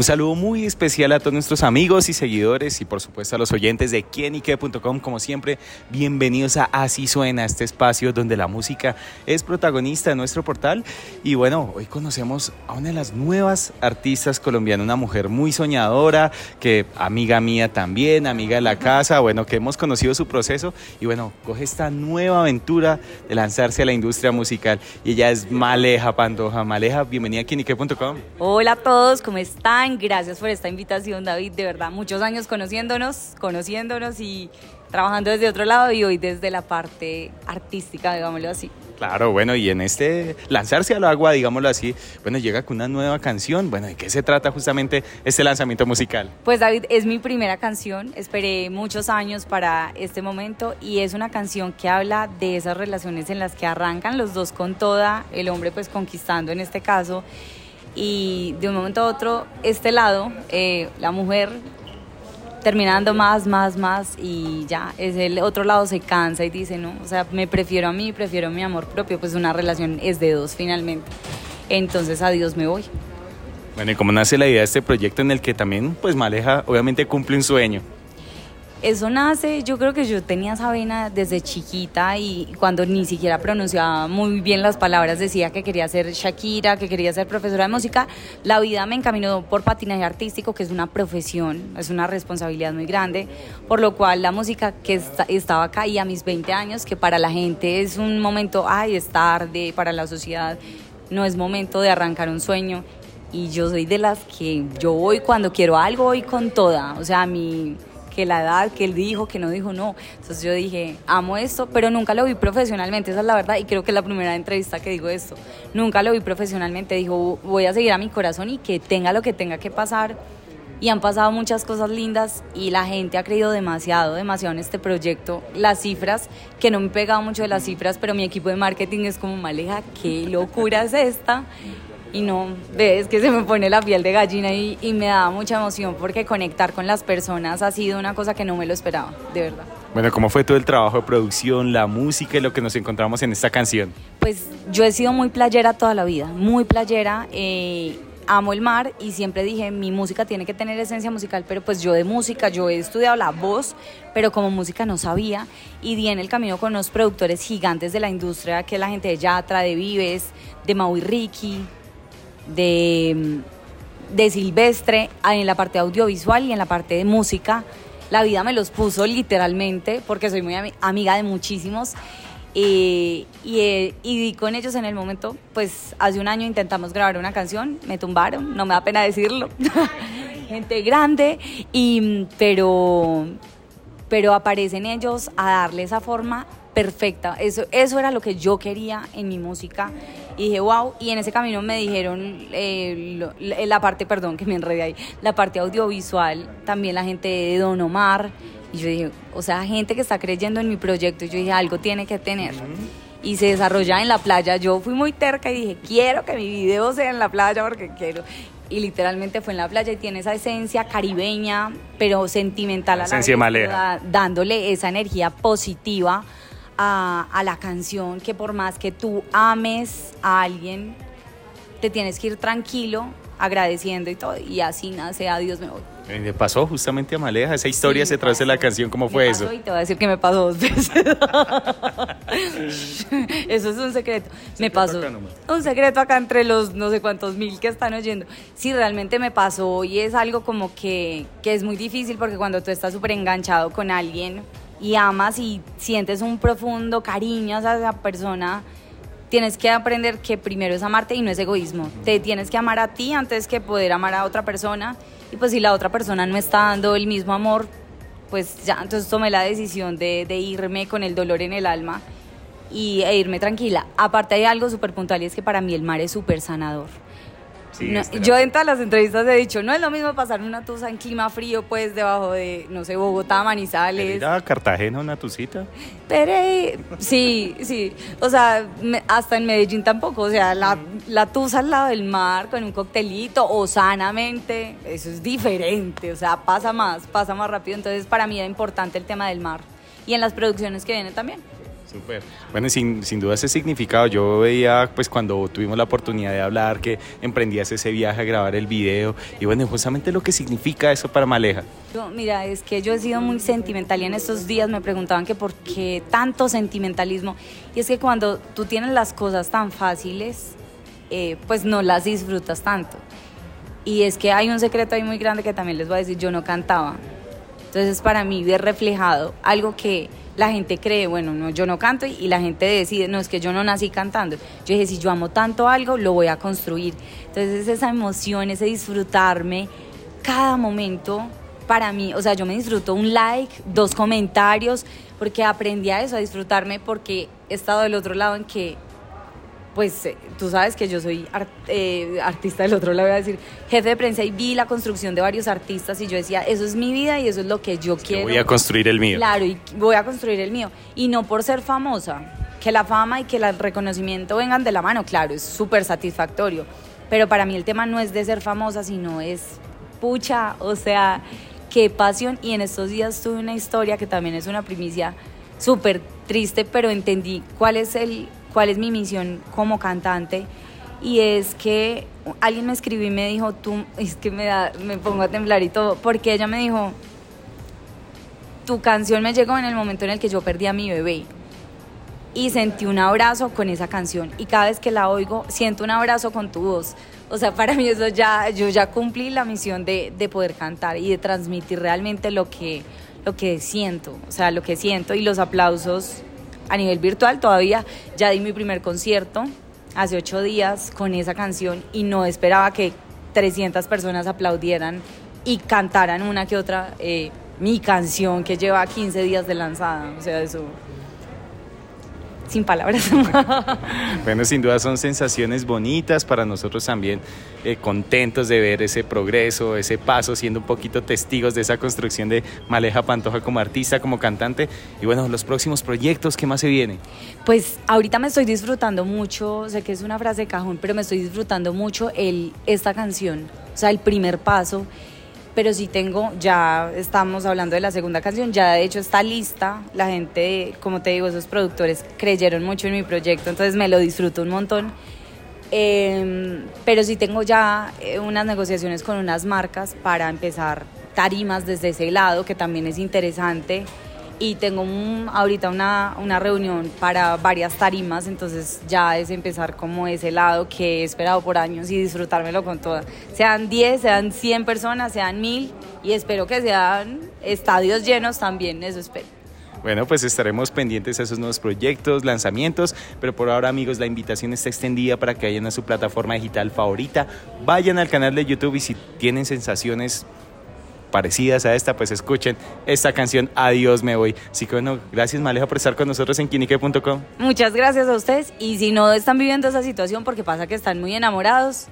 Un saludo muy especial a todos nuestros amigos y seguidores y por supuesto a los oyentes de quienique.com. Como siempre, bienvenidos a Así Suena, este espacio donde la música es protagonista de nuestro portal. Y bueno, hoy conocemos a una de las nuevas artistas colombianas, una mujer muy soñadora, que amiga mía también, amiga de la casa, bueno, que hemos conocido su proceso y bueno, coge esta nueva aventura de lanzarse a la industria musical. Y ella es Maleja Pandoja. Maleja, bienvenida a quienique.com. Hola a todos, ¿cómo están? Gracias por esta invitación, David. De verdad, muchos años conociéndonos, conociéndonos y trabajando desde otro lado y hoy desde la parte artística, digámoslo así. Claro, bueno, y en este lanzarse al agua, digámoslo así, bueno, llega con una nueva canción. Bueno, ¿de qué se trata justamente este lanzamiento musical? Pues David, es mi primera canción, esperé muchos años para este momento y es una canción que habla de esas relaciones en las que arrancan los dos con toda, el hombre pues conquistando en este caso y de un momento a otro este lado, eh, la mujer terminando más, más, más y ya, es el otro lado se cansa y dice, no, o sea, me prefiero a mí, prefiero mi amor propio, pues una relación es de dos finalmente. Entonces, adiós me voy. Bueno, ¿y cómo nace la idea de este proyecto en el que también, pues Maleja, obviamente cumple un sueño? Eso nace, yo creo que yo tenía esa vena desde chiquita y cuando ni siquiera pronunciaba muy bien las palabras decía que quería ser Shakira, que quería ser profesora de música. La vida me encaminó por patinaje artístico, que es una profesión, es una responsabilidad muy grande, por lo cual la música que estaba acá y a mis 20 años, que para la gente es un momento, ay, es tarde, para la sociedad no es momento de arrancar un sueño. Y yo soy de las que yo voy cuando quiero algo, voy con toda. O sea, mi que la edad, que él dijo, que no dijo, no. Entonces yo dije, amo esto, pero nunca lo vi profesionalmente, esa es la verdad, y creo que es la primera entrevista que digo esto. Nunca lo vi profesionalmente, dijo, voy a seguir a mi corazón y que tenga lo que tenga que pasar. Y han pasado muchas cosas lindas y la gente ha creído demasiado, demasiado en este proyecto. Las cifras, que no me he pegado mucho de las cifras, pero mi equipo de marketing es como, Maleja, qué locura es esta y no, ves que se me pone la piel de gallina y, y, me da mucha emoción porque conectar con las personas ha sido una cosa que no me lo esperaba, de verdad. Bueno, ¿cómo fue todo el trabajo de producción, la música y lo que nos encontramos en esta canción? Pues yo he sido muy playera toda la vida, muy playera. Eh, amo el mar y siempre dije, mi música tiene que tener esencia musical, pero pues yo de música, yo he estudiado la voz, pero como música no sabía y di en el camino con unos productores gigantes de la industria, que es la gente de Yatra, de Vives, de Maui Ricky, de, de Silvestre en la parte audiovisual y en la parte de música. La vida me los puso literalmente porque soy muy amiga de muchísimos. y, y, y, con ellos en el momento, pues hace un año intentamos grabar una canción, me tumbaron, no me da pena decirlo, gente grande, y, pero, pero aparecen ellos a darle esa forma perfecta. Eso, eso era lo que yo quería en mi música. Y dije, wow, y en ese camino me dijeron eh, la parte, perdón, que me enredé ahí, la parte audiovisual, también la gente de Don Omar. Y yo dije, o sea, gente que está creyendo en mi proyecto. Y yo dije, algo tiene que tener. Y se desarrolla en la playa. Yo fui muy terca y dije, quiero que mi video sea en la playa porque quiero y literalmente fue en la playa y tiene esa esencia caribeña, pero sentimental a la vez, dándole esa energía positiva a, la canción que por más que tú ames a alguien, te tienes que ir tranquilo, agradeciendo y todo, y así nace Adiós me voy. Me pasó justamente a Maleja, esa historia se trae de la canción, ¿cómo fue eso? Y te voy a decir que me pasó dos veces. eso es un secreto. me pasó un secreto acá entre los no sé cuántos mil que están oyendo. Sí, realmente me pasó y es algo como que, que es muy difícil porque cuando tú estás súper enganchado con alguien, y amas y sientes un profundo cariño a esa persona, tienes que aprender que primero es amarte y no es egoísmo. Te tienes que amar a ti antes que poder amar a otra persona. Y pues si la otra persona no está dando el mismo amor, pues ya entonces tomé la decisión de, de irme con el dolor en el alma y, e irme tranquila. Aparte hay algo súper puntual y es que para mí el mar es súper sanador. Yo en todas las entrevistas he dicho, no es lo mismo pasar una tusa en clima frío, pues debajo de, no sé, Bogotá, Manizales. ¿Ir a Cartagena una tusita? Pero sí, sí. O sea, hasta en Medellín tampoco. O sea, la, la tusa al lado del mar con un coctelito o sanamente, eso es diferente. O sea, pasa más, pasa más rápido. Entonces, para mí es importante el tema del mar y en las producciones que vienen también. Súper. Bueno, sin, sin duda ese significado, yo veía pues cuando tuvimos la oportunidad de hablar que emprendías ese viaje a grabar el video y bueno, justamente lo que significa eso para Maleja. mira, es que yo he sido muy sentimental y en estos días me preguntaban que por qué tanto sentimentalismo y es que cuando tú tienes las cosas tan fáciles, eh, pues no las disfrutas tanto. Y es que hay un secreto ahí muy grande que también les voy a decir, yo no cantaba. Entonces para mí ver reflejado algo que la gente cree, bueno, no, yo no canto y, la gente decide, no, es que yo no nací cantando. Yo dije, si yo amo tanto algo, lo voy a construir. Entonces esa emoción, ese disfrutarme cada momento para mí, o sea, yo me disfruto un like, dos comentarios, porque aprendí a eso, a disfrutarme, porque he estado del otro lado en que pues eh, tú sabes que yo soy eh, artista del otro lado, voy a decir, jefe de prensa y vi la construcción de varios artistas y yo decía, eso es mi vida y eso es lo que yo quiero. Voy a construir el mío. Claro, y voy a construir el mío. Y no por ser famosa, que la fama y que el reconocimiento vengan de la mano, claro, es súper satisfactorio. Pero para mí el tema no es de ser famosa, sino es pucha, o sea, qué pasión. Y en estos días tuve una historia que también es una primicia súper triste, pero entendí cuál es el cuál es mi misión como cantante y es que alguien me escribió y me dijo, tú, es que me, da, me pongo a temblar y todo, porque ella me dijo, tu canción me llegó en el momento en el que yo perdí a mi bebé y sentí un abrazo con esa canción y cada vez que la oigo siento un abrazo con tu voz. O sea, para mí eso ya, yo ya cumplí la misión de, de poder cantar y de transmitir realmente lo que, lo que siento, o sea, lo que siento y los aplausos a nivel virtual. Todavía ya di mi primer concierto hace ocho días con esa canción y no esperaba que 300 personas aplaudieran y cantaran una que otra eh, mi canción que lleva 15 días de lanzada. O sea, eso sin palabras. bueno, sin duda son sensaciones bonitas para nosotros también, eh, contentos de ver ese progreso, ese paso, siendo un poquito testigos de esa construcción de Maleja Pantoja como artista, como cantante. Y bueno, los próximos proyectos, ¿qué más se viene? Pues ahorita me estoy disfrutando mucho, sé que es una frase de cajón, pero me estoy disfrutando mucho el, esta canción, o sea, el primer paso pero sí tengo, ya estamos hablando de la segunda canción, ya de hecho está lista, la gente, como te digo, esos productores creyeron mucho en mi proyecto, entonces me lo disfruto un montón. Em, pero sí tengo ya eh, unas negociaciones con unas marcas para empezar tarimas desde ese lado, que también es interesante y tengo ahorita una, una, reunión para varias tarimas, entonces ya es empezar como ese lado que he esperado por años y disfrutármelo con todas. Sean 10, sean 100 personas, sean 1000 y espero que sean estadios llenos también, eso espero. Bueno, pues estaremos pendientes a esos nuevos proyectos, lanzamientos, pero por ahora amigos la invitación está extendida para que vayan a su plataforma digital favorita, vayan al canal de YouTube y si tienen sensaciones parecidas a esta, pues escuchen esta canción Adiós me voy. Así que bueno, gracias Maleja por estar con nosotros en quinique.com. Muchas gracias a ustedes y si no están viviendo esa situación porque pasa que están muy enamorados,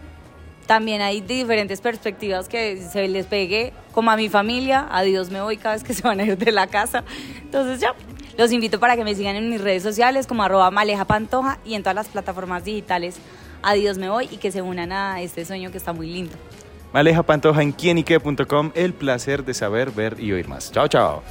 también hay diferentes perspectivas que se les pegue, como a mi familia, adiós me voy cada vez que se van a ir de la casa. Entonces ya, los invito para que me sigan en mis redes sociales como arroba maleja pantoja y en todas las plataformas digitales. Adiós me voy y que se unan a este sueño que está muy lindo. Maleja Pantoja en quienique.com. El placer de saber, ver y oír más. Chao, chao.